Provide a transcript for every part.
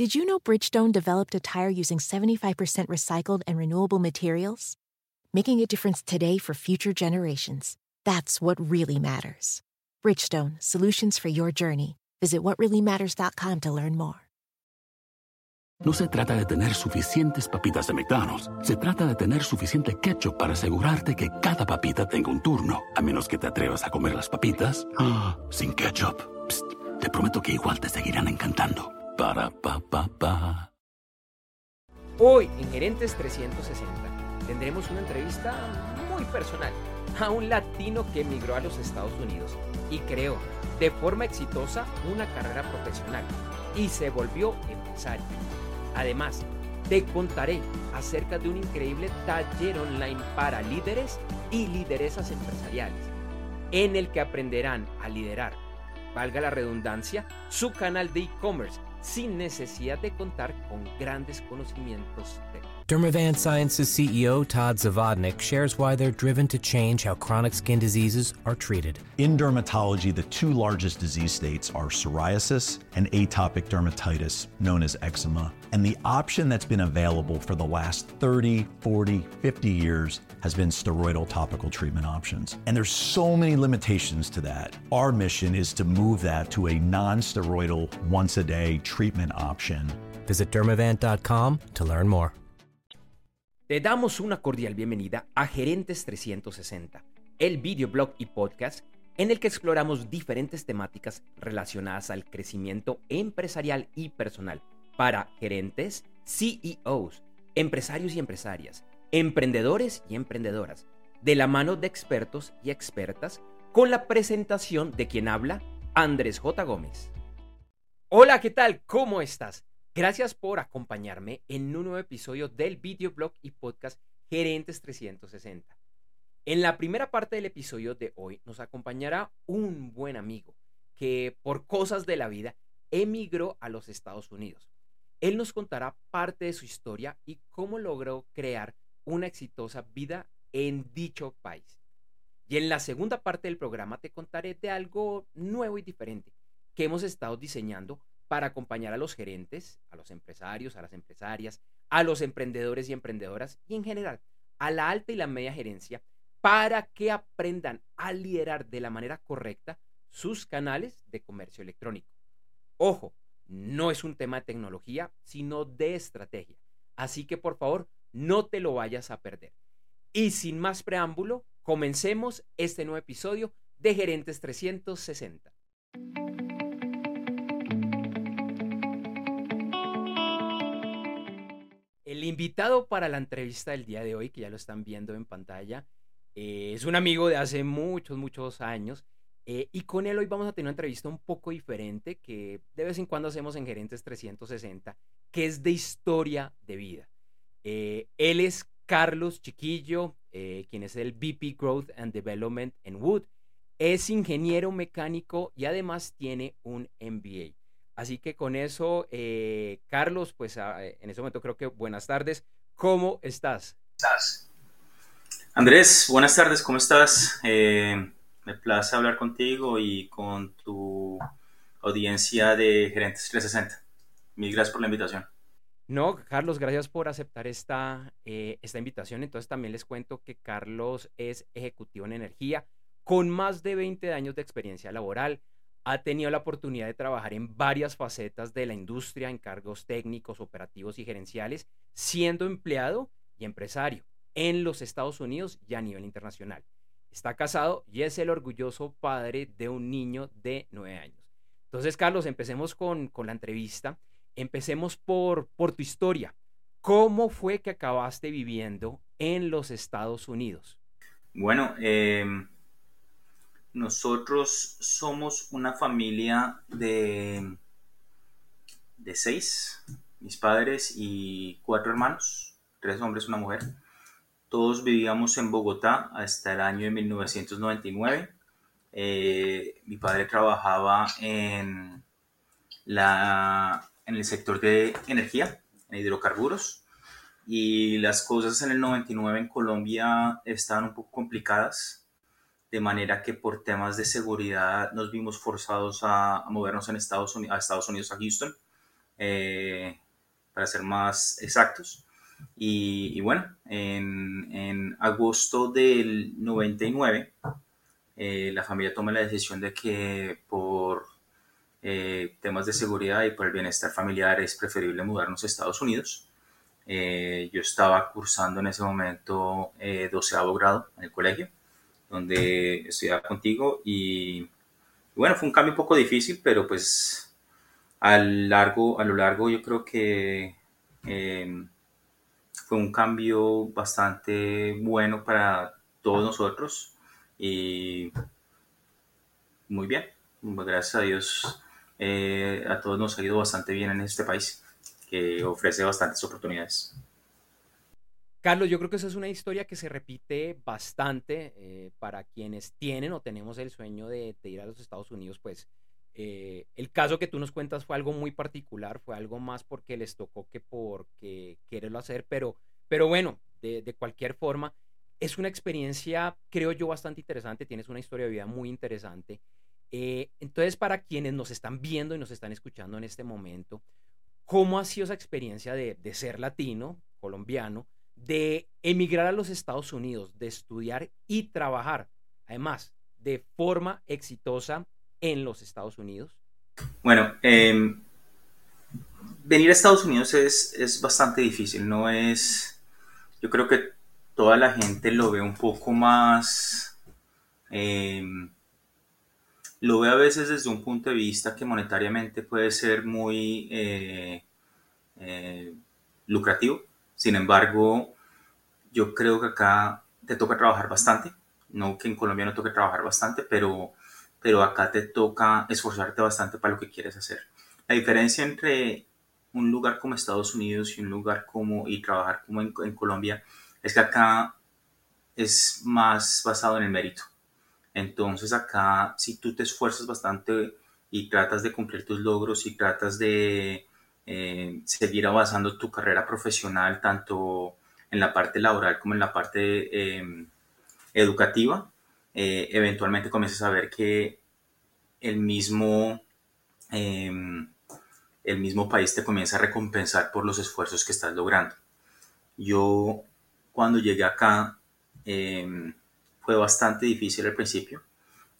Did you know Bridgestone developed a tire using 75% recycled and renewable materials? Making a difference today for future generations. That's what really matters. Bridgestone, solutions for your journey. Visit whatreallymatters.com to learn more. No se trata de tener suficientes papitas de McDonald's. Se trata de tener suficiente ketchup para asegurarte que cada papita tenga un turno. A menos que te atrevas a comer las papitas ah, sin ketchup. Psst, te prometo que igual te seguirán encantando. Para pa. Hoy en Gerentes 360 tendremos una entrevista muy personal a un latino que emigró a los Estados Unidos y creó de forma exitosa una carrera profesional y se volvió empresario. Además, te contaré acerca de un increíble taller online para líderes y lideresas empresariales, en el que aprenderán a liderar, valga la redundancia, su canal de e-commerce sin necesidad de contar con grandes conocimientos. Dermavant Sciences CEO Todd Zavodnik shares why they're driven to change how chronic skin diseases are treated. In dermatology, the two largest disease states are psoriasis and atopic dermatitis, known as eczema. And the option that's been available for the last 30, 40, 50 years has been steroidal topical treatment options. And there's so many limitations to that. Our mission is to move that to a non-steroidal once a day treatment option. Visit dermavant.com to learn more. Te damos una cordial bienvenida a Gerentes 360, el videoblog y podcast en el que exploramos diferentes temáticas relacionadas al crecimiento empresarial y personal para gerentes, CEOs, empresarios y empresarias, emprendedores y emprendedoras, de la mano de expertos y expertas, con la presentación de quien habla, Andrés J. Gómez. Hola, ¿qué tal? ¿Cómo estás? Gracias por acompañarme en un nuevo episodio del videoblog y podcast Gerentes 360. En la primera parte del episodio de hoy nos acompañará un buen amigo que por cosas de la vida emigró a los Estados Unidos. Él nos contará parte de su historia y cómo logró crear una exitosa vida en dicho país. Y en la segunda parte del programa te contaré de algo nuevo y diferente que hemos estado diseñando para acompañar a los gerentes, a los empresarios, a las empresarias, a los emprendedores y emprendedoras y en general a la alta y la media gerencia para que aprendan a liderar de la manera correcta sus canales de comercio electrónico. Ojo, no es un tema de tecnología, sino de estrategia. Así que por favor, no te lo vayas a perder. Y sin más preámbulo, comencemos este nuevo episodio de Gerentes 360. El invitado para la entrevista del día de hoy, que ya lo están viendo en pantalla, eh, es un amigo de hace muchos, muchos años. Eh, y con él hoy vamos a tener una entrevista un poco diferente que de vez en cuando hacemos en Gerentes 360, que es de historia de vida. Eh, él es Carlos Chiquillo, quien es el VP Growth and Development en Wood. Es ingeniero mecánico y además tiene un MBA. Así que con eso, eh, Carlos, pues ah, eh, en ese momento creo que buenas tardes. ¿Cómo estás? Andrés, buenas tardes, ¿cómo estás? Eh, me place hablar contigo y con tu audiencia de Gerentes 360. Mil gracias por la invitación. No, Carlos, gracias por aceptar esta, esta invitación. Entonces también les cuento que Carlos es ejecutivo en energía con más de 20 años de experiencia laboral ha tenido la oportunidad de trabajar en varias facetas de la industria, en cargos técnicos, operativos y gerenciales, siendo empleado y empresario en los Estados Unidos y a nivel internacional. Está casado y es el orgulloso padre de un niño de nueve años. Entonces, Carlos, empecemos con, la entrevista. Empecemos por, por tu historia. ¿Cómo fue que acabaste viviendo en los Estados Unidos? Bueno, eh, nosotros somos una familia de, de seis, mis padres y cuatro hermanos, tres hombres y una mujer. Todos vivíamos en Bogotá hasta el año de 1999. Eh, mi padre trabajaba en, la, en el sector de energía, en hidrocarburos, y las cosas en el 99 en Colombia estaban un poco complicadas de manera que por temas de seguridad nos vimos forzados a, movernos en Estados Unidos, a Estados Unidos, a Houston. eh, para ser más exactos. Y, bueno, en, agosto del 99, eh, la familia toma la decisión de que por eh, temas de seguridad y por el bienestar familiar es preferible mudarnos a Estados Unidos. yo estaba cursando en ese momento doceavo grado en el colegio, donde estudiaba contigo y bueno, fue un cambio un poco difícil, pero pues a, largo, a lo largo yo creo que em, fue un cambio bastante bueno para todos nosotros y muy bien, pues, gracias a Dios eh, a todos nos ha ido bastante bien en este país que ofrece bastantes oportunidades. Carlos, yo creo que esa es una historia que se repite bastante eh, para quienes tienen o tenemos el sueño de, ir a los Estados Unidos, pues eh, el caso que tú nos cuentas fue algo muy particular, fue algo más porque les tocó que porque quererlo hacer, pero, pero bueno, de, cualquier forma, es una experiencia, creo yo, bastante interesante, tienes una historia de vida muy interesante. Eh, entonces, para quienes nos están viendo y nos están escuchando en este momento, ¿cómo ha sido esa experiencia de, de ser latino, colombiano? De emigrar a los Estados Unidos, de estudiar y trabajar, además, de forma exitosa en los Estados Unidos? Bueno, em, venir a Estados Unidos es, bastante difícil, no es, yo creo que toda la gente lo ve un poco más, em, lo ve a veces desde un punto de vista que monetariamente puede ser muy eh, eh, lucrativo, sin embargo, yo creo que acá te toca trabajar bastante. No que en Colombia no toque trabajar bastante, pero, pero acá te toca esforzarte bastante para lo que quieres hacer. La diferencia entre un lugar como Estados Unidos y un lugar como y trabajar como en, Colombia es que acá es más basado en el mérito. Entonces acá si tú te esfuerzas bastante y tratas de cumplir tus logros y tratas de eh, seguir avanzando tu carrera profesional, tanto en la parte laboral como en la parte em, educativa, eh, eventualmente comienzas a ver que el mismo, em, el mismo país te comienza a recompensar por los esfuerzos que estás logrando. Yo cuando llegué acá fue bastante difícil al principio.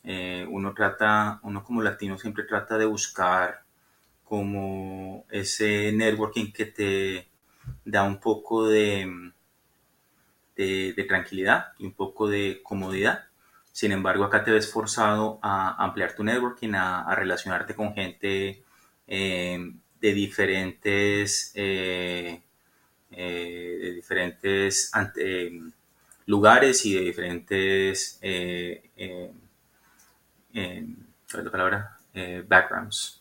Eh, uno trata, uno como latino siempre trata de buscar como ese networking que te da un poco de, de, tranquilidad y un poco de comodidad. Sin embargo, acá te ves forzado a ampliar tu networking, a, relacionarte con gente eh, de diferentes, eh, eh, de diferentes lugares y de diferentes la palabra? backgrounds.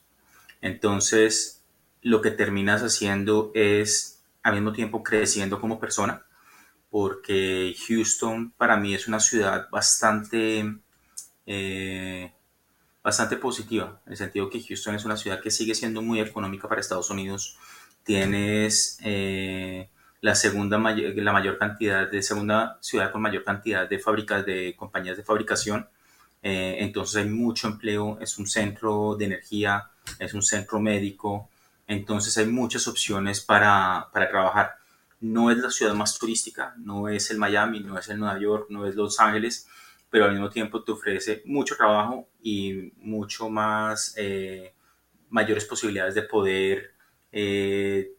Entonces, lo que terminas haciendo es al mismo tiempo creciendo como persona, porque Houston para mí es una ciudad bastante, eh, bastante positiva, en el sentido que Houston es una ciudad que sigue siendo muy económica para Estados Unidos. Tienes eh, la segunda la mayor cantidad de segunda ciudad con mayor cantidad de fábricas de compañías de fabricación. Eh, entonces hay mucho empleo, es un centro de energía es un centro médico, entonces hay muchas opciones para, para trabajar. No es la ciudad más turística, no es el Miami, no es el Nueva York, no es Los Ángeles, pero al mismo tiempo te ofrece mucho trabajo y mucho más, eh, mayores posibilidades de poder eh,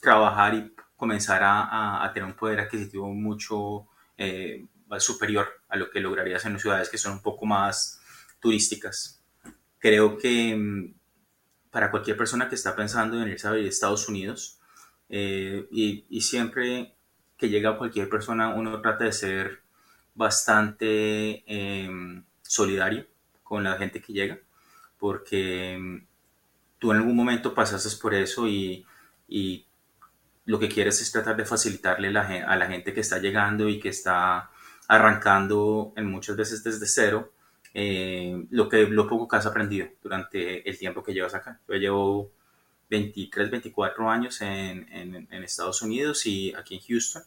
trabajar y comenzar a, tener un poder adquisitivo mucho superior a lo que lograrías en ciudades que son un poco más turísticas. Creo que mm, para cualquier persona que está pensando en irse a Estados Unidos. Eh, y, siempre que llega cualquier persona, uno trata de ser bastante em, solidario con la gente que llega, porque em, tú en algún momento pasaste por eso y, lo que quieres es tratar de facilitarle a la gente que está llegando y que está arrancando en muchas veces desde cero eh, lo, que, lo poco que has aprendido durante el tiempo que llevas acá. Yo llevo 23, 24 años en, en, Estados Unidos y aquí en Houston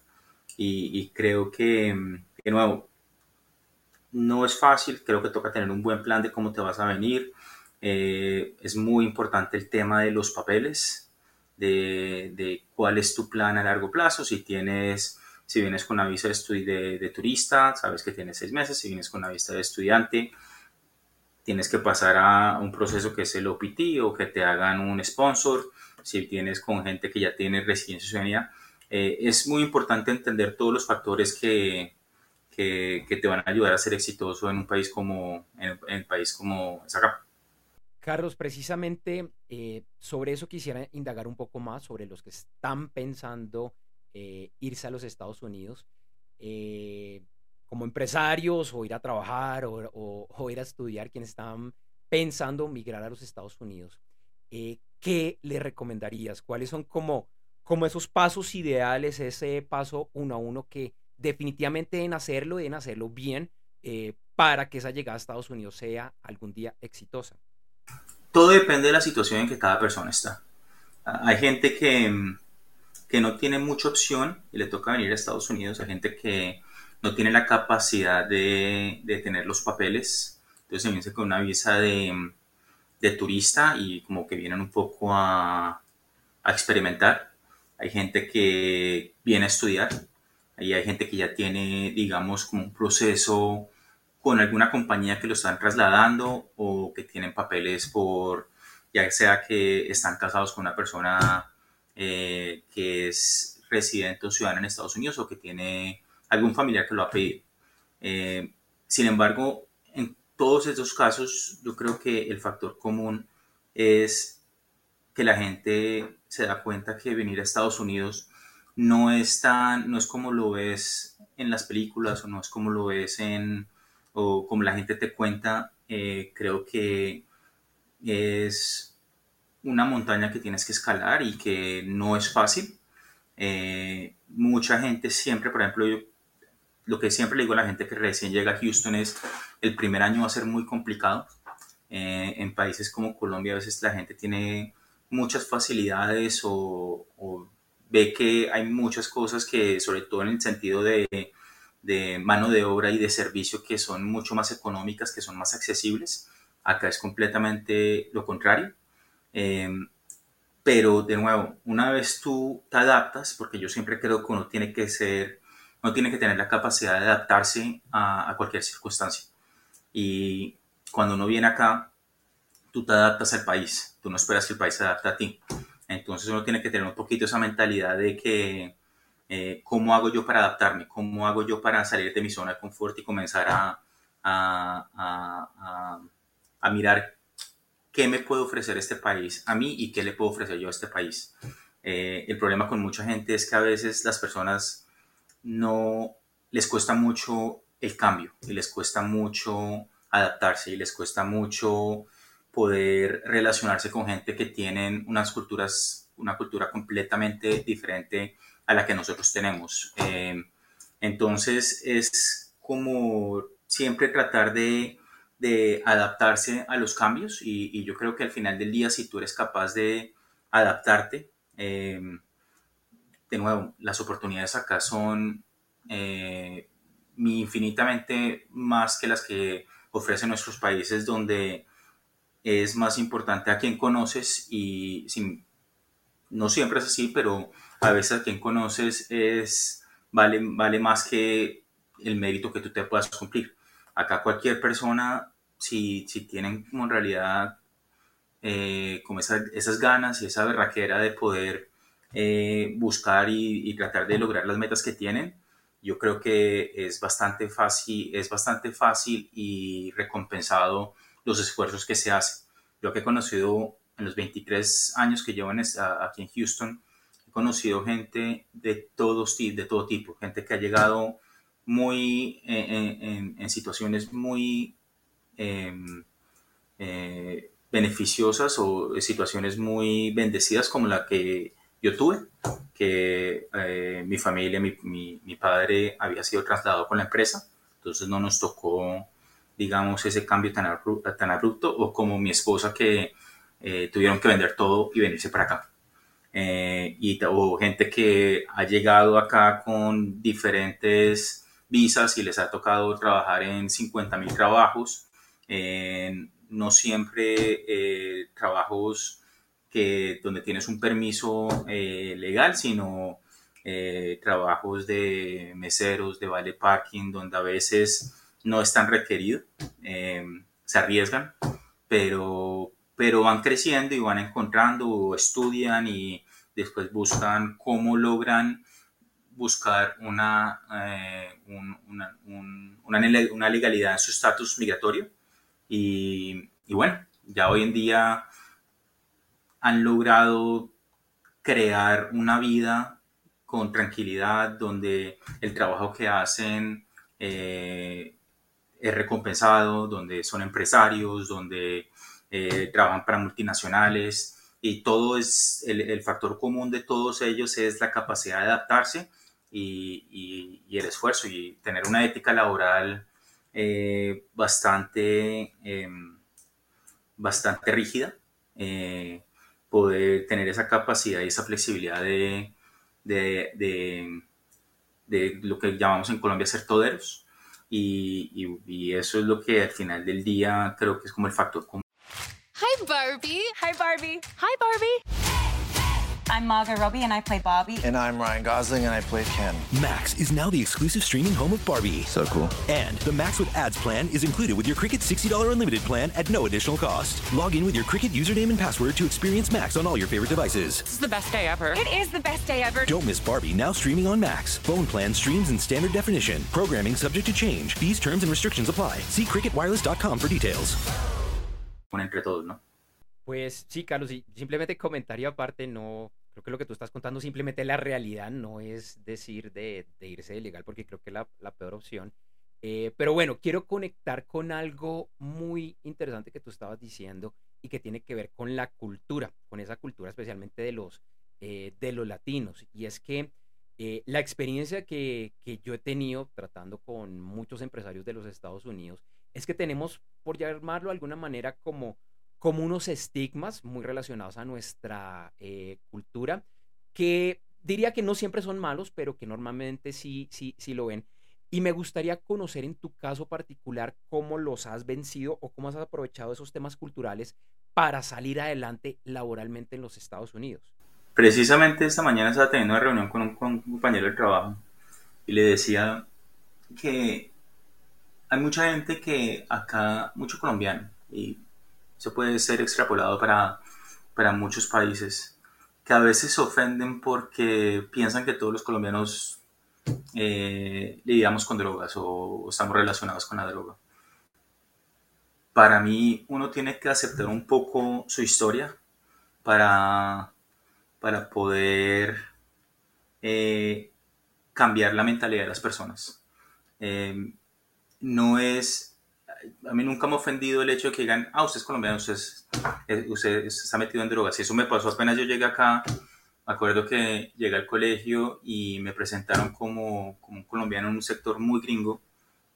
y, creo que, de nuevo, no es fácil, creo que toca tener un buen plan de cómo te vas a venir. Eh, es muy importante el tema de los papeles. de, cuál es tu plan a largo plazo, si tienes, si vienes con una visa de, de, turista, sabes que tienes seis meses, si vienes con una visa de estudiante, tienes que pasar a un proceso que es el OPT o que te hagan un sponsor, si tienes con gente que ya tiene residencia ciudadanía. Eh, es muy importante entender todos los factores que, que, te van a ayudar a ser exitoso en un país como, en, el país como acá. Carlos, precisamente eh, sobre eso quisiera indagar un poco más, sobre los que están pensando eh, irse a los Estados Unidos eh, como empresarios o ir a trabajar o, ir a estudiar, quienes están pensando migrar a los Estados Unidos. ¿Qué le recomendarías? ¿Cuáles son como, como esos pasos ideales, ese paso uno a uno que definitivamente deben hacerlo, deben hacerlo bien para que esa llegada a Estados Unidos sea algún día exitosa? todo depende de la situación en que cada persona está. Hay gente que, que no tiene mucha opción y le toca venir a Estados Unidos. Hay gente que no tiene la capacidad de, de tener los papeles. Entonces se viene con una visa de, de, turista y como que vienen un poco a, a experimentar. Hay gente que viene a estudiar. Ahí hay gente que ya tiene, digamos, como un proceso con alguna compañía que lo están trasladando o que tienen papeles por, ya sea que están casados con una persona eh, que es residente o ciudadana en Estados Unidos o que tiene algún familiar que lo ha pedido. Eh, sin embargo, en todos estos casos, yo creo que el factor común es que la gente se da cuenta que venir a Estados Unidos no es tan, no es como lo ves en las películas o no es como lo ves en, o como la gente te cuenta, eh, creo que es una montaña que tienes que escalar y que no es fácil. Eh, mucha gente siempre, por ejemplo, yo, lo que siempre le digo a la gente que recién llega a Houston es el primer año va a ser muy complicado. Eh, en países como Colombia a veces la gente tiene muchas facilidades o, ve que hay muchas cosas que, sobre todo en el sentido de de mano de obra y de servicio que son mucho más económicas, que son más accesibles. Acá es completamente lo contrario. Eh, pero de nuevo, una vez tú te adaptas, porque yo siempre creo que uno tiene que ser, no tiene que tener la capacidad de adaptarse a, cualquier circunstancia. Y cuando uno viene acá, tú te adaptas al país, tú no esperas que el país se adapte a ti. Entonces uno tiene que tener un poquito esa mentalidad de que eh, cómo hago yo para adaptarme, cómo hago yo para salir de mi zona de confort y comenzar a, a, a, mirar qué me puede ofrecer este país a mí y qué le puedo ofrecer yo a este país. Eh, el problema con mucha gente es que a veces las personas no les cuesta mucho el cambio y les cuesta mucho adaptarse y les cuesta mucho poder relacionarse con gente que tienen unas culturas, una cultura completamente diferente a la que nosotros tenemos. Eh, entonces es como siempre tratar de, adaptarse a los cambios y, yo creo que al final del día si tú eres capaz de adaptarte, eh, de nuevo, las oportunidades acá son eh, infinitamente más que las que ofrecen nuestros países donde es más importante a quien conoces y no siempre es así, pero a veces a quien conoces es, vale, vale más que el mérito que tú te puedas cumplir. Acá cualquier persona, si, si tienen como en realidad eh, como esas ganas y esa berraquera de poder eh, buscar y, tratar de lograr las metas que tienen, yo creo que es bastante fácil, es bastante fácil y recompensado los esfuerzos que se hacen. Yo que he conocido en los 23 años que llevo aquí en Houston, conocido gente de, todos, de todo tipo, gente que ha llegado muy eh, en, situaciones muy eh, beneficiosas o situaciones muy bendecidas como la que yo tuve, que eh, mi familia, mi, mi, padre había sido trasladado con la empresa, entonces no nos tocó, digamos, ese cambio tan, tan abrupto, o como mi esposa que tuvieron que vender todo y venirse para acá. Eh, y, o gente que ha llegado acá con diferentes visas y les ha tocado trabajar en 50 mil trabajos, no siempre eh, trabajos que donde tienes un permiso eh, legal, sino eh, trabajos de meseros, de vale parking, donde a veces no están requeridos, se arriesgan, pero, pero van creciendo y van encontrando o estudian y después buscan cómo logran buscar una, una, legalidad en su estatus migratorio. Y, bueno, ya hoy en día han logrado crear una vida con tranquilidad, donde el trabajo que hacen eh, es recompensado, donde son empresarios, donde eh, trabajan para multinacionales y todo es, el, factor común de todos ellos es la capacidad de adaptarse y, el esfuerzo y tener una ética laboral eh, bastante em, bastante rígida, eh, poder tener esa capacidad y esa flexibilidad de, de, de, lo que llamamos en Colombia ser toderos. Y, y, y, eso es lo que al final del día creo que es como el factor común. Hi Barbie. Hi Barbie. Hi Barbie. I'm Margot Robbie and I play Barbie. And I'm Ryan Gosling and I play Ken. Max is now the exclusive streaming home of Barbie. So cool. And the Max with ads plan is included with your Cricket $60 unlimited plan at no additional cost. Log in with your Cricket username and password to experience Max on all your favorite devices. This is the best day ever. It is the best day ever. Don't miss Barbie now streaming on Max. Phone plan streams in standard definition. Programming subject to change. Fees, terms, and restrictions apply. See cricketwireless.com for details. Entre todos, ¿no? Pues sí, Carlos, y simplemente comentario aparte, no, Creo que lo que tú estás contando simplemente la realidad, no es decir de, irse de ilegal, porque creo que es la, peor opción. Eh, pero bueno, quiero conectar con algo muy interesante que tú estabas diciendo y que tiene que ver con la cultura, con esa cultura especialmente de los, eh, de los latinos. Y es que eh, la experiencia que, que yo he tenido tratando con muchos empresarios de los Estados Unidos es que tenemos, por llamarlo de alguna manera, como como unos estigmas muy relacionados a nuestra eh, cultura, que diría que no siempre son malos, pero que normalmente sí, sí, sí lo ven. Y me gustaría conocer en tu caso particular cómo los has vencido o cómo has aprovechado esos temas culturales para salir adelante laboralmente en los Estados Unidos. Precisamente esta mañana estaba teniendo una reunión con un, con un compañero de trabajo y le decía que hay mucha gente que acá, mucho colombiano, y eso puede ser extrapolado para, para muchos países que a veces se ofenden porque piensan que todos los colombianos eh, lidiamos con drogas o, estamos relacionados con la droga. Para mí uno tiene que aceptar un poco su historia para, para poder eh, cambiar la mentalidad de las personas. Eh, no es a mí nunca me ha ofendido el hecho de que digan, ah, usted es colombiano, usted, eh, usted, está metido en drogas. Y eso me pasó apenas yo llegué acá. Me acuerdo que llegué al colegio y me presentaron como, como un colombiano en un sector muy gringo.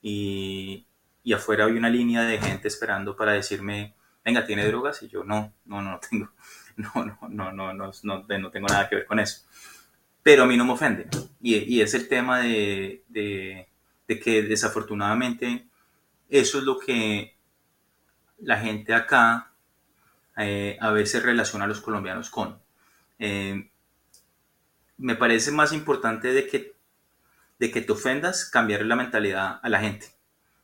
Y, y, afuera había una línea de gente esperando para decirme, venga, ¿tiene drogas? Y yo, no, no, no, no tengo. No, no, no, no, no, no, no tengo nada que ver con eso. Pero a mí no me ofende. Y, y es el tema de, de, de que desafortunadamente eso es lo que la gente acá eh, a veces relaciona a los colombianos con. Eh, me parece más importante de que, de que te ofendas, cambiar la mentalidad a la gente.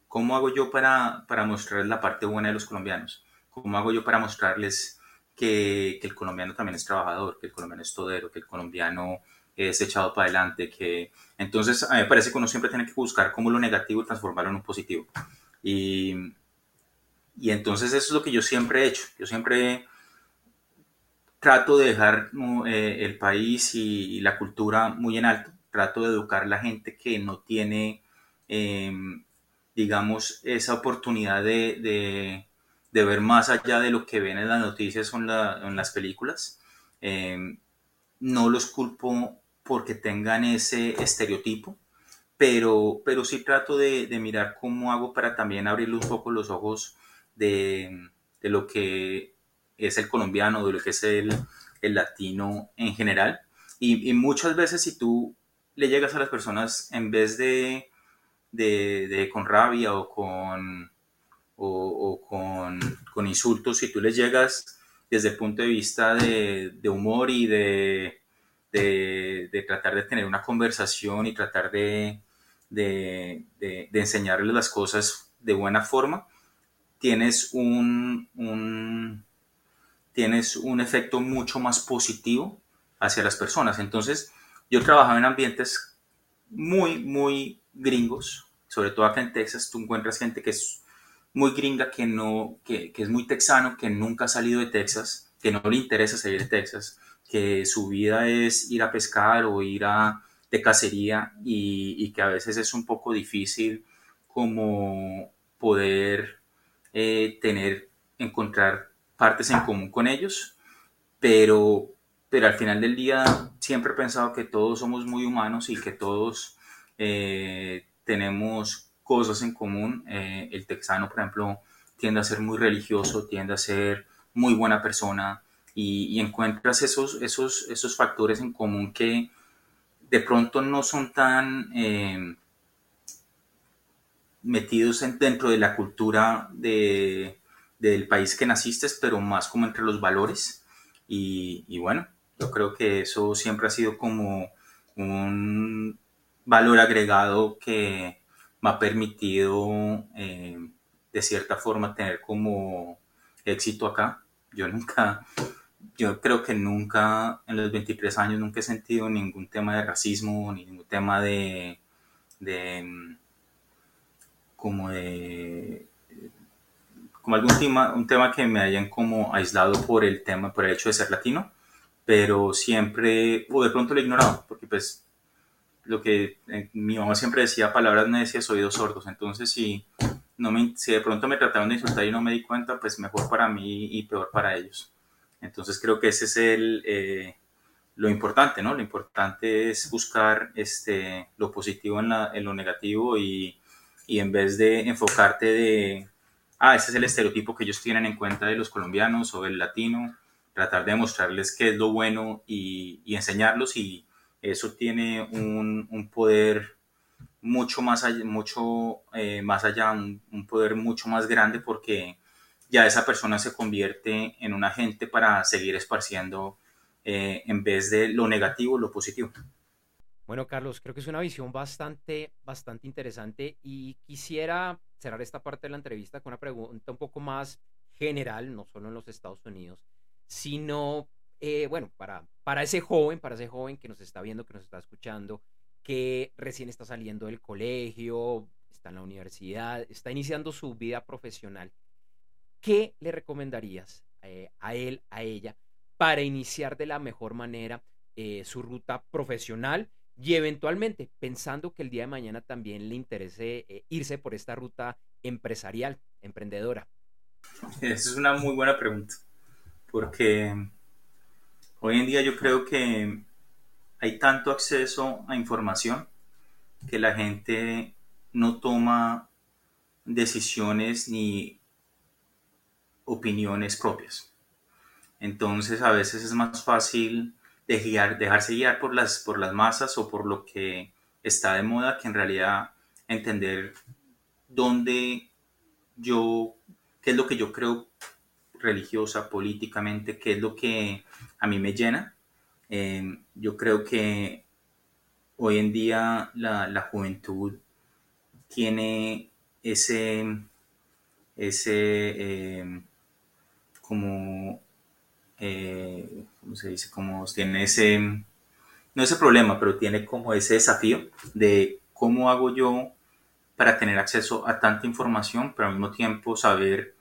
¿Cómo hago yo para, para mostrarles la parte buena de los colombianos? ¿Cómo hago yo para mostrarles que, que, el colombiano también es trabajador, que el colombiano es todero, que el colombiano es echado para adelante? Que... Entonces, a mí me parece que uno siempre tiene que buscar cómo lo negativo transformarlo en un positivo. Y, y entonces eso es lo que yo siempre he hecho. Yo siempre trato de dejar eh, el país y, la cultura muy en alto. Trato de educar a la gente que no tiene, em, digamos, esa oportunidad de, de, ver más allá de lo que ven en las noticias o en, las películas. Em, no los culpo porque tengan ese estereotipo pero, pero sí trato de, mirar cómo hago para también abrirle un poco los ojos de, lo que es el colombiano, de lo que es el, latino en general. Y, muchas veces si tú le llegas a las personas en vez de, de, con rabia o con, o, con, con, insultos, si tú les llegas desde el punto de vista de, humor y de, de, tratar de tener una conversación y tratar de, de, enseñarles las cosas de buena forma, tienes un, un, tienes un efecto mucho más positivo hacia las personas. Entonces, yo trabajaba en ambientes muy, muy gringos, sobre todo acá en Texas, tú encuentras gente que es muy gringa, que, no, que, que es muy texano, que nunca ha salido de Texas, que no le interesa salir de Texas, que su vida es ir a pescar o ir a, de cacería y, que a veces es un poco difícil como poder eh, tener, encontrar partes en común con ellos, pero, pero al final del día siempre he pensado que todos somos muy humanos y que todos eh, tenemos cosas en común. Eh, el texano, por ejemplo, tiende a ser muy religioso, tiende a ser muy buena persona y, encuentras esos, esos, esos factores en común que de pronto no son tan eh, metidos dentro de la cultura de, del país que naciste, pero más como entre los valores. Y, y bueno, yo creo que eso siempre ha sido como un valor agregado que me ha permitido eh, de cierta forma tener como éxito acá. Yo nunca, yo creo que nunca en los 23 años nunca he sentido ningún tema de racismo, ningún tema de, de como de como algún tema, un tema que me hayan como aislado por el tema, por el hecho de ser latino, pero siempre, o de pronto lo he ignorado, porque pues lo que eh, mi mamá siempre decía, palabras necias, oídos sordos. Entonces, si, no me, si de pronto me trataron de insultar y no me di cuenta, pues mejor para mí y peor para ellos. Entonces, creo que ese es el, eh, lo importante, ¿no? Lo importante es buscar este, lo positivo en, la, en lo negativo y, y, en vez de enfocarte de, ah, ese es el estereotipo que ellos tienen en cuenta de los colombianos o del latino, tratar de mostrarles qué es lo bueno y, y enseñarlos y eso tiene un, un poder mucho más allá, mucho, eh, más allá un, poder mucho más grande porque ya esa persona se convierte en un agente para seguir esparciendo eh, en vez de lo negativo, lo positivo. Bueno, Carlos, creo que es una visión bastante, bastante interesante y quisiera cerrar esta parte de la entrevista con una pregunta un poco más general, no solo en los Estados Unidos, sino eh, bueno, para, para ese joven, para ese joven que nos está viendo, que nos está escuchando, que recién está saliendo del colegio, está en la universidad, está iniciando su vida profesional, ¿qué le recomendarías eh, a él, a ella, para iniciar de la mejor manera eh, su ruta profesional y eventualmente pensando que el día de mañana también le interese irse por esta ruta empresarial, emprendedora? Esa es una muy buena pregunta, porque Hoy en día yo creo que hay tanto acceso a información que la gente no toma decisiones ni opiniones propias. Entonces a veces es más fácil dejarse guiar por las, por las masas o por lo que está de moda que en realidad entender dónde yo, qué es lo que yo creo religiosa, políticamente, qué es lo que a mí me llena. Eh, yo creo que hoy en día la, juventud tiene ese, ese eh, como, eh, ¿cómo se dice? Como tiene ese, no ese problema, pero tiene como ese desafío de cómo hago yo para tener acceso a tanta información, pero al mismo tiempo saber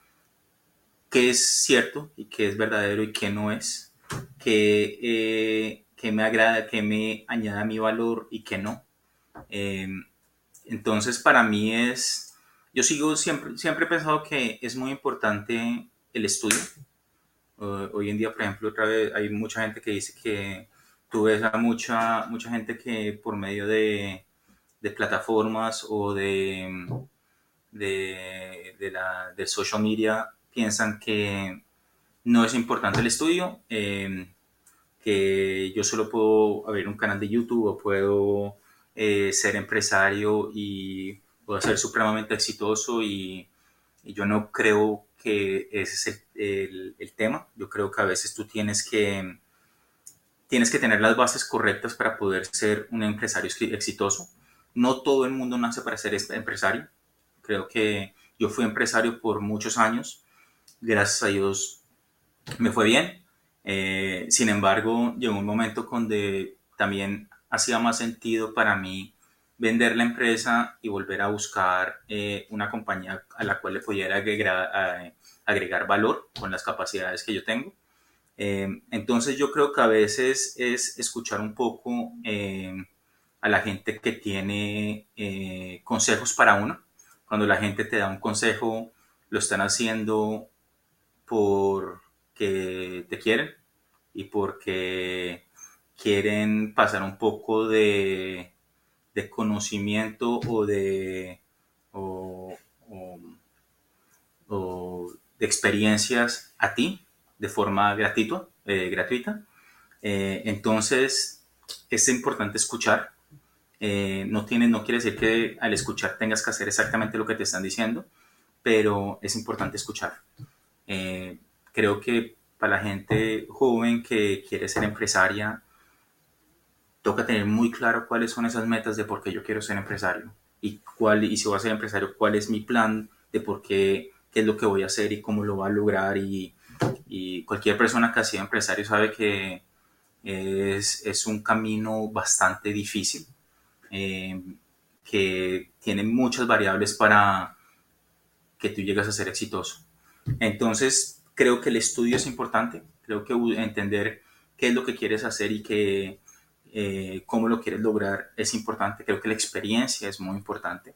qué es cierto y qué es verdadero y qué no es, qué, eh, me agrada, qué me añade a mi valor y qué no. Em, entonces, para mí es, yo sigo siempre, siempre he pensado que es muy importante el estudio. hoy en día, por ejemplo, otra vez hay mucha gente que dice que tú ves a mucha, mucha gente que por medio de, de plataformas o de, de, de, la, de social media piensan que no es importante el estudio, eh, que yo solo puedo abrir un canal de YouTube o puedo eh, ser empresario y puedo ser supremamente exitoso y, yo no creo que ese es el, tema. Yo creo que a veces tú tienes que, tienes que tener las bases correctas para poder ser un empresario exitoso. No todo el mundo nace para ser empresario. Creo que yo fui empresario por muchos años. Gracias a Dios me fue bien. Eh, sin embargo, llegó un momento donde también hacía más sentido para mí vender la empresa y volver a buscar eh, una compañía a la cual le pudiera agregar, agregar, valor con las capacidades que yo tengo. Eh, entonces yo creo que a veces es escuchar un poco a la gente que tiene consejos para uno. Cuando la gente te da un consejo, lo están haciendo porque te quieren y porque quieren pasar un poco de, conocimiento o de, de experiencias a ti de forma gratuita. Eh, gratuita. Eh, entonces, es importante escuchar. Eh, no, tiene, no quiere decir que al escuchar tengas que hacer exactamente lo que te están diciendo, pero es importante escuchar. creo que para la gente joven que quiere ser empresaria, toca tener muy claro cuáles son esas metas de por qué yo quiero ser empresario y cuál y si voy a ser empresario cuál es mi plan de por qué qué es lo que voy a hacer y cómo lo va a lograr. Y, y cualquier persona que ha sido empresario sabe que es, es un camino bastante difícil eh, que tiene muchas variables para que tú llegues a ser exitoso. Entonces creo que el estudio es importante creo que entender qué es lo que quieres hacer y que eh, cómo lo quieres lograr es importante. Creo que la experiencia es muy importante.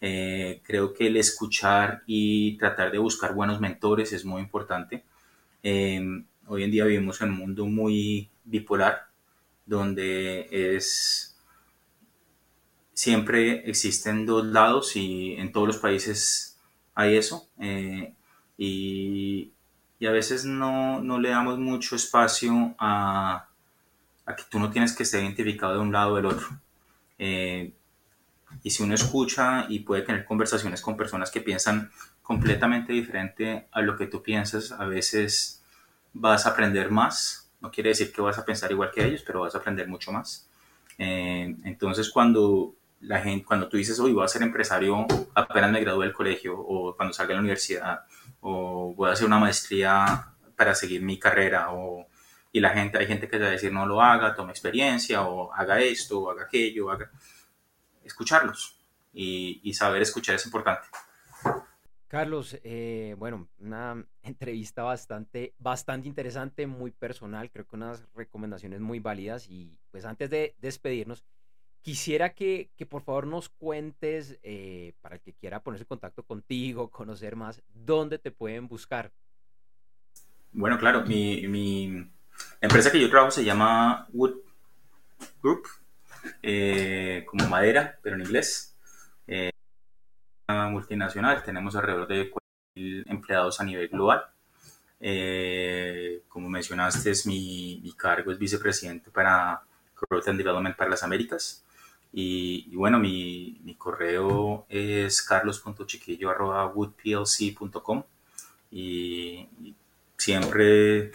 Eh, creo que el escuchar y tratar de buscar buenos mentores es muy importante. Em, hoy en día vivimos en un mundo muy bipolar, donde es siempre existen dos lados y en todos los países hay eso. Eh, y, y, a veces no, no le damos mucho espacio a, que tú no tienes que estar identificado de un lado o del otro. Eh, y si uno escucha y puede tener conversaciones con personas que piensan completamente diferente a lo que tú piensas, a veces vas a aprender más. No quiere decir que vas a pensar igual que ellos, pero vas a aprender mucho más. Eh, entonces, cuando la gente, cuando tú dices, hoy voy a ser empresario apenas me gradué del colegio, o cuando salga de la universidad, o voy a hacer una maestría para seguir mi carrera, o y la gente, hay gente que te va a decir no lo haga, toma experiencia o haga esto o haga aquello, haga... escucharlos y, saber escuchar es importante. Carlos, eh, bueno, una entrevista bastante, bastante interesante, muy personal, creo que unas recomendaciones muy válidas y pues antes de despedirnos, quisiera que, que por favor nos cuentes, eh, para el que quiera ponerse en contacto contigo, conocer más, dónde te pueden buscar. Bueno, claro, mi, mi, empresa que yo trabajo se llama Wood Group, eh, como madera, pero en inglés. Eh, multinacional, tenemos alrededor de 4.000 empleados a nivel global. Eh, como mencionaste, es mi, mi, cargo es vicepresidente para Growth and Development para las Américas. Y, bueno, mi, mi, correo es carlos.chiquillo.woodplc.com y, y siempre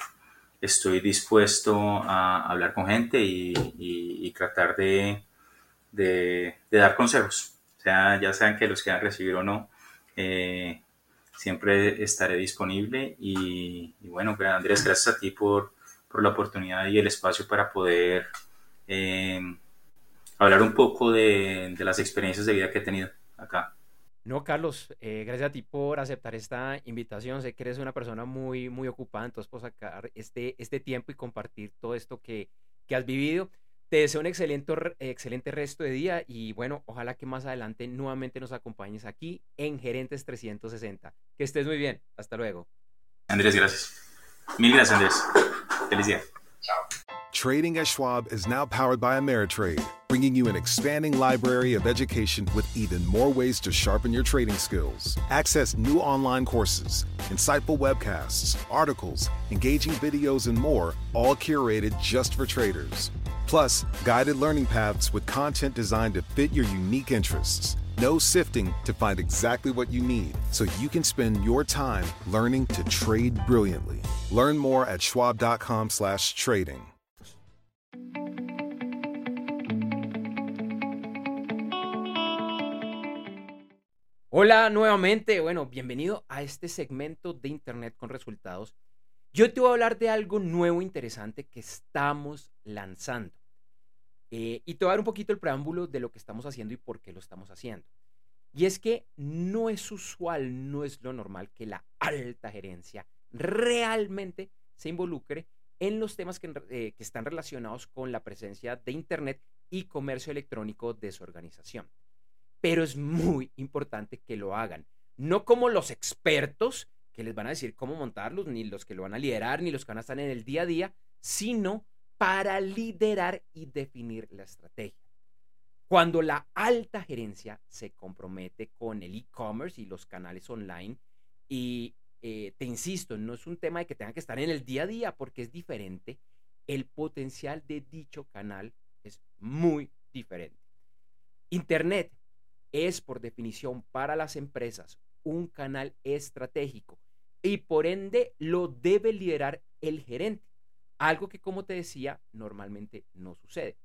estoy dispuesto a hablar con gente y, tratar de, dar consejos. O sea, ya sean que los quieran recibir o no, eh, siempre estaré disponible. Y, bueno, Andrés, gracias a ti por, la oportunidad y el espacio para poder eh, hablar un poco de las experiencias de vida que he tenido acá. No, Carlos, eh, gracias a ti por aceptar esta invitación. Sé que eres una persona muy, muy ocupada, entonces por sacar este, este tiempo y compartir todo esto que, que has vivido. Te deseo un excelente, excelente resto de día y bueno, ojalá que más adelante nuevamente nos acompañes aquí en Gerentes 360. Que estés muy bien. Hasta luego. Andrés, gracias. Mil gracias, Andrés. Feliz día. Chao. Trading at Schwab is now powered by Ameritrade, bringing you an expanding library of education with even more ways to sharpen your trading skills. Access new online courses, insightful webcasts, articles, engaging videos, and more, all curated just for traders. Plus, guided learning paths with content designed to fit your unique interests. No sifting to find exactly what you need so you can spend your time learning to trade brilliantly. Learn more at schwab.com/trading. Hola nuevamente, bueno, bienvenido a este segmento de Internet con resultados. Yo te voy a hablar de algo nuevo interesante que estamos lanzando. Eh, y te voy a dar un poquito el preámbulo de lo que estamos haciendo y por qué lo estamos haciendo. Y es que no es usual, no es lo normal que la alta gerencia realmente se involucre en los temas que, eh, que están relacionados con la presencia de Internet y comercio electrónico de su organización pero es muy importante que lo hagan. No como los expertos que les van a decir cómo montarlos, ni los que lo van a liderar, ni los que van a estar en el día a día, sino para liderar y definir la estrategia. Cuando la alta gerencia se compromete con el e-commerce y los canales online, y eh, te insisto, no es un tema de que tengan que estar en el día a día porque es diferente, el potencial de dicho canal es muy diferente. Internet es por definición para las empresas un canal estratégico y por ende lo debe liderar el gerente, algo que como te decía normalmente no sucede.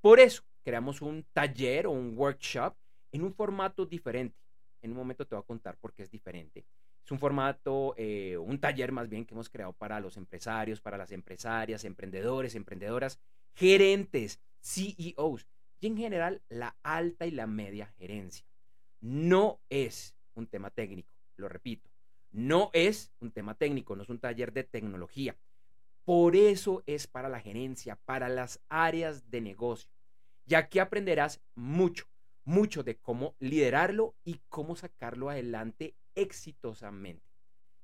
Por eso creamos un taller o un workshop en un formato diferente. En un momento te voy a contar por qué es diferente. Es un formato, eh, un taller más bien que hemos creado para los empresarios, para las empresarias, emprendedores, emprendedoras, gerentes, CEOs, en general la alta y la media gerencia. No es un tema técnico, lo repito, no es un tema técnico, no es un taller de tecnología. Por eso es para la gerencia, para las áreas de negocio. Y aquí aprenderás mucho, mucho de cómo liderarlo y cómo sacarlo adelante exitosamente.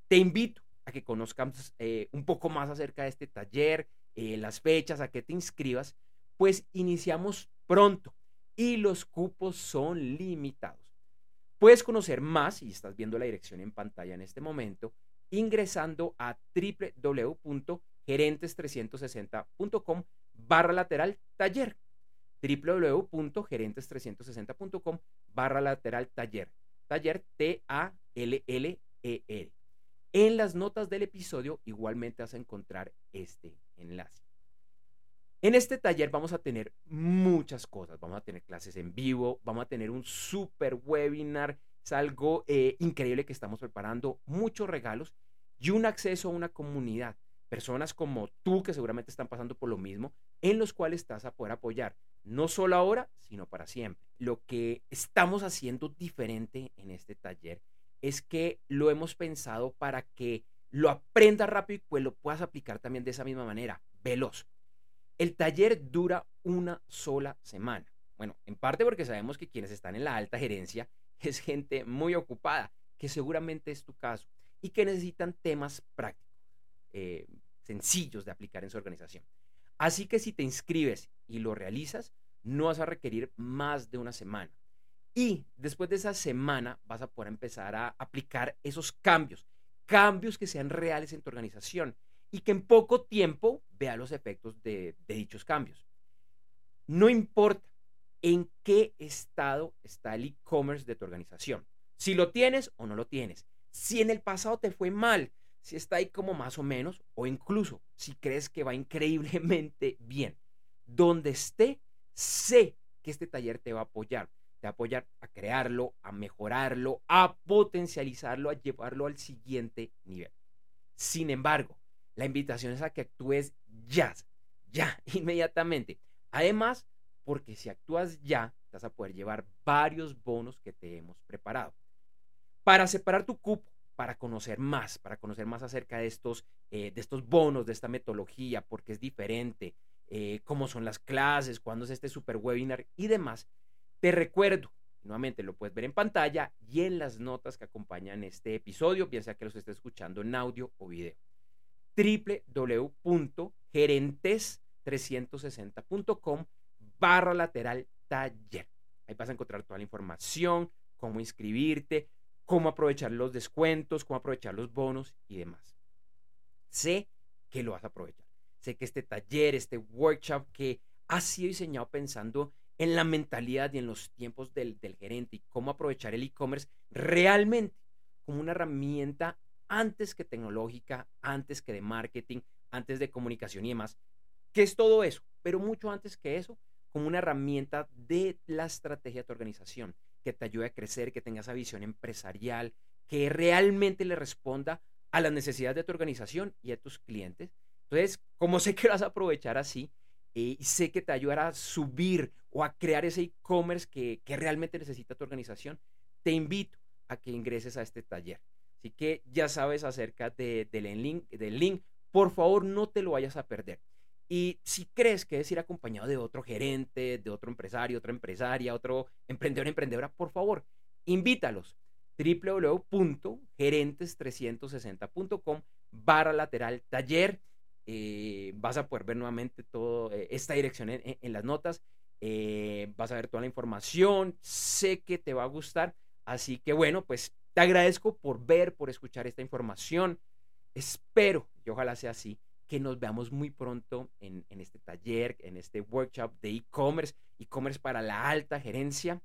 Te invito a que conozcamos eh, un poco más acerca de este taller, eh, las fechas, a que te inscribas, pues iniciamos pronto y los cupos son limitados. Puedes conocer más, y estás viendo la dirección en pantalla en este momento, ingresando a www.gerentes360.com barra lateral taller. www.gerentes360.com barra lateral taller. Taller T-A-L-L-E-R en las notas del episodio igualmente vas a encontrar este enlace en este taller vamos a tener muchas cosas. Vamos a tener clases en vivo, vamos a tener un super webinar. Es algo eh, increíble que estamos preparando, muchos regalos y un acceso a una comunidad. Personas como tú que seguramente están pasando por lo mismo, en los cuales estás a poder apoyar, no solo ahora, sino para siempre. Lo que estamos haciendo diferente en este taller es que lo hemos pensado para que lo aprendas rápido y pues lo puedas aplicar también de esa misma manera, veloz. El taller dura una sola semana. Bueno, en parte porque sabemos que quienes están en la alta gerencia es gente muy ocupada, que seguramente es tu caso, y que necesitan temas prácticos, eh, sencillos de aplicar en su organización. Así que si te inscribes y lo realizas, no vas a requerir más de una semana. Y después de esa semana vas a poder empezar a aplicar esos cambios, cambios que sean reales en tu organización y que en poco tiempo vea los efectos de, dichos cambios. No importa en qué estado está el e-commerce de tu organización, si lo tienes o no lo tienes, si en el pasado te fue mal, si está ahí como más o menos, o incluso si crees que va increíblemente bien. Donde esté, sé que este taller te va a apoyar. Te va a apoyar a crearlo, a mejorarlo, a potencializarlo, a llevarlo al siguiente nivel. Sin embargo, la invitación es a que actúes ya, ya, inmediatamente. Además, porque si actúas ya, vas a poder llevar varios bonos que te hemos preparado. Para separar tu cupo, para conocer más, para conocer más acerca de estos, eh, de estos bonos, de esta metodología, porque es diferente, eh, cómo son las clases, cuándo es este super webinar y demás, te recuerdo, nuevamente lo puedes ver en pantalla y en las notas que acompañan este episodio, bien sea que los estés escuchando en audio o video www.gerentes360.com barra lateral taller. Ahí vas a encontrar toda la información, cómo inscribirte, cómo aprovechar los descuentos, cómo aprovechar los bonos y demás. Sé que lo vas a aprovechar. Sé que este taller, este workshop que ha sido diseñado pensando en la mentalidad y en los tiempos del, del gerente y cómo aprovechar el e-commerce realmente como una herramienta antes que tecnológica, antes que de marketing, antes de comunicación y demás. ¿Qué es todo eso? Pero mucho antes que eso, como una herramienta de la estrategia de tu organización, que te ayude a crecer, que tenga esa visión empresarial, que realmente le responda a las necesidades de tu organización y a tus clientes. Entonces, como sé que vas a aprovechar así, eh, y sé que te ayudará a subir o a crear ese e-commerce que realmente necesita tu organización, te invito a que ingreses a este taller. Así que ya sabes acerca de, del, link, del link. Por favor, no te lo vayas a perder. Y si crees que es ir acompañado de otro gerente, de otro empresario, otra empresaria, otro emprendedor, emprendedora, por favor, invítalos. www.gerentes360.com barra lateral taller. Eh, vas a poder ver nuevamente toda eh, esta dirección en, las notas. Eh, vas a ver toda la información. Sé que te va a gustar. Así que bueno, pues te agradezco por ver, por escuchar esta información. Espero, y ojalá sea así, que nos veamos muy pronto en, este taller, en este workshop de e-commerce, e-commerce para la alta gerencia.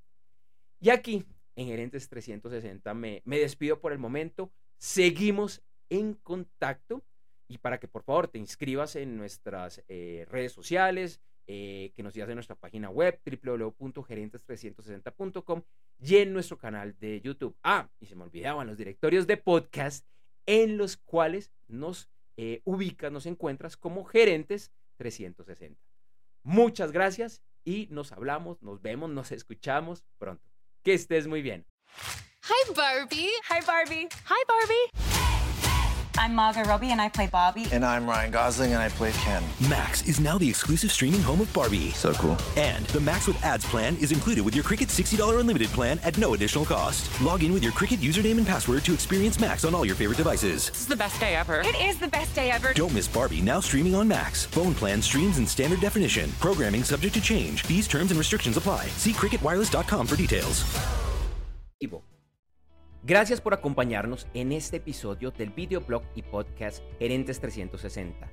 Y aquí, en Gerentes 360, me, me despido por el momento. Seguimos en contacto y para que por favor te inscribas en nuestras eh, redes sociales, eh, que nos sigas en nuestra página web www.gerentes360.com y en nuestro canal de YouTube. Ah, y se me olvidaban los directorios de podcast en los cuales nos eh, ubicas, nos encuentras como Gerentes 360. Muchas gracias y nos hablamos, nos vemos, nos escuchamos pronto. Que estés muy bien. Hi Barbie. Hi Barbie. Hi Barbie. I'm Margot Robbie and I play Barbie. And I'm Ryan Gosling and I play Ken. Max is now the exclusive streaming home of Barbie. So cool. And the Max with ads plan is included with your Cricket $60 unlimited plan at no additional cost. Log in with your Cricket username and password to experience Max on all your favorite devices. This is the best day ever. It is the best day ever. Don't miss Barbie now streaming on Max. Phone plan streams in standard definition. Programming subject to change. These terms, and restrictions apply. See cricketwireless.com for details. Gracias por acompañarnos en este episodio del videoblog y podcast Gerentes 360.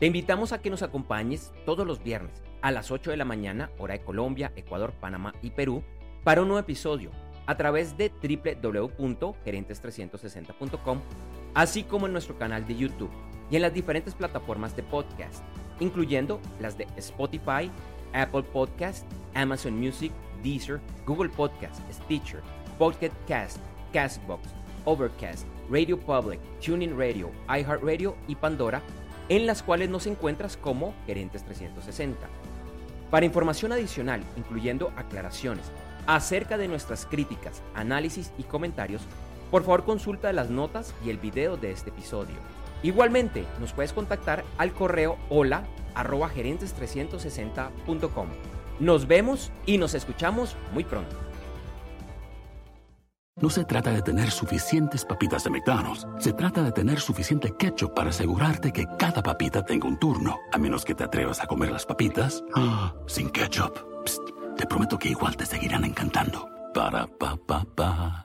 Te invitamos a que nos acompañes todos los viernes a las 8 de la mañana, hora de Colombia, Ecuador, Panamá y Perú, para un nuevo episodio a través de www.gerentes360.com, así como en nuestro canal de YouTube y en las diferentes plataformas de podcast, incluyendo las de Spotify, Apple Podcast, Amazon Music, Deezer, Google Podcast, Stitcher, Podcast Cast, Castbox, Overcast, Radio Public, Tuning Radio, iHeartRadio y Pandora, en las cuales nos encuentras como Gerentes 360. Para información adicional, incluyendo aclaraciones acerca de nuestras críticas, análisis y comentarios, por favor consulta las notas y el video de este episodio. Igualmente, nos puedes contactar al correo hola arroba gerentes360.com. Nos vemos y nos escuchamos muy pronto. No se trata de tener suficientes papitas de McDonald's. Se trata de tener suficiente ketchup para asegurarte que cada papita tenga un turno. A menos que te atrevas a comer las papitas ah, sin ketchup. te prometo que igual te seguirán encantando. Para pa pa pa.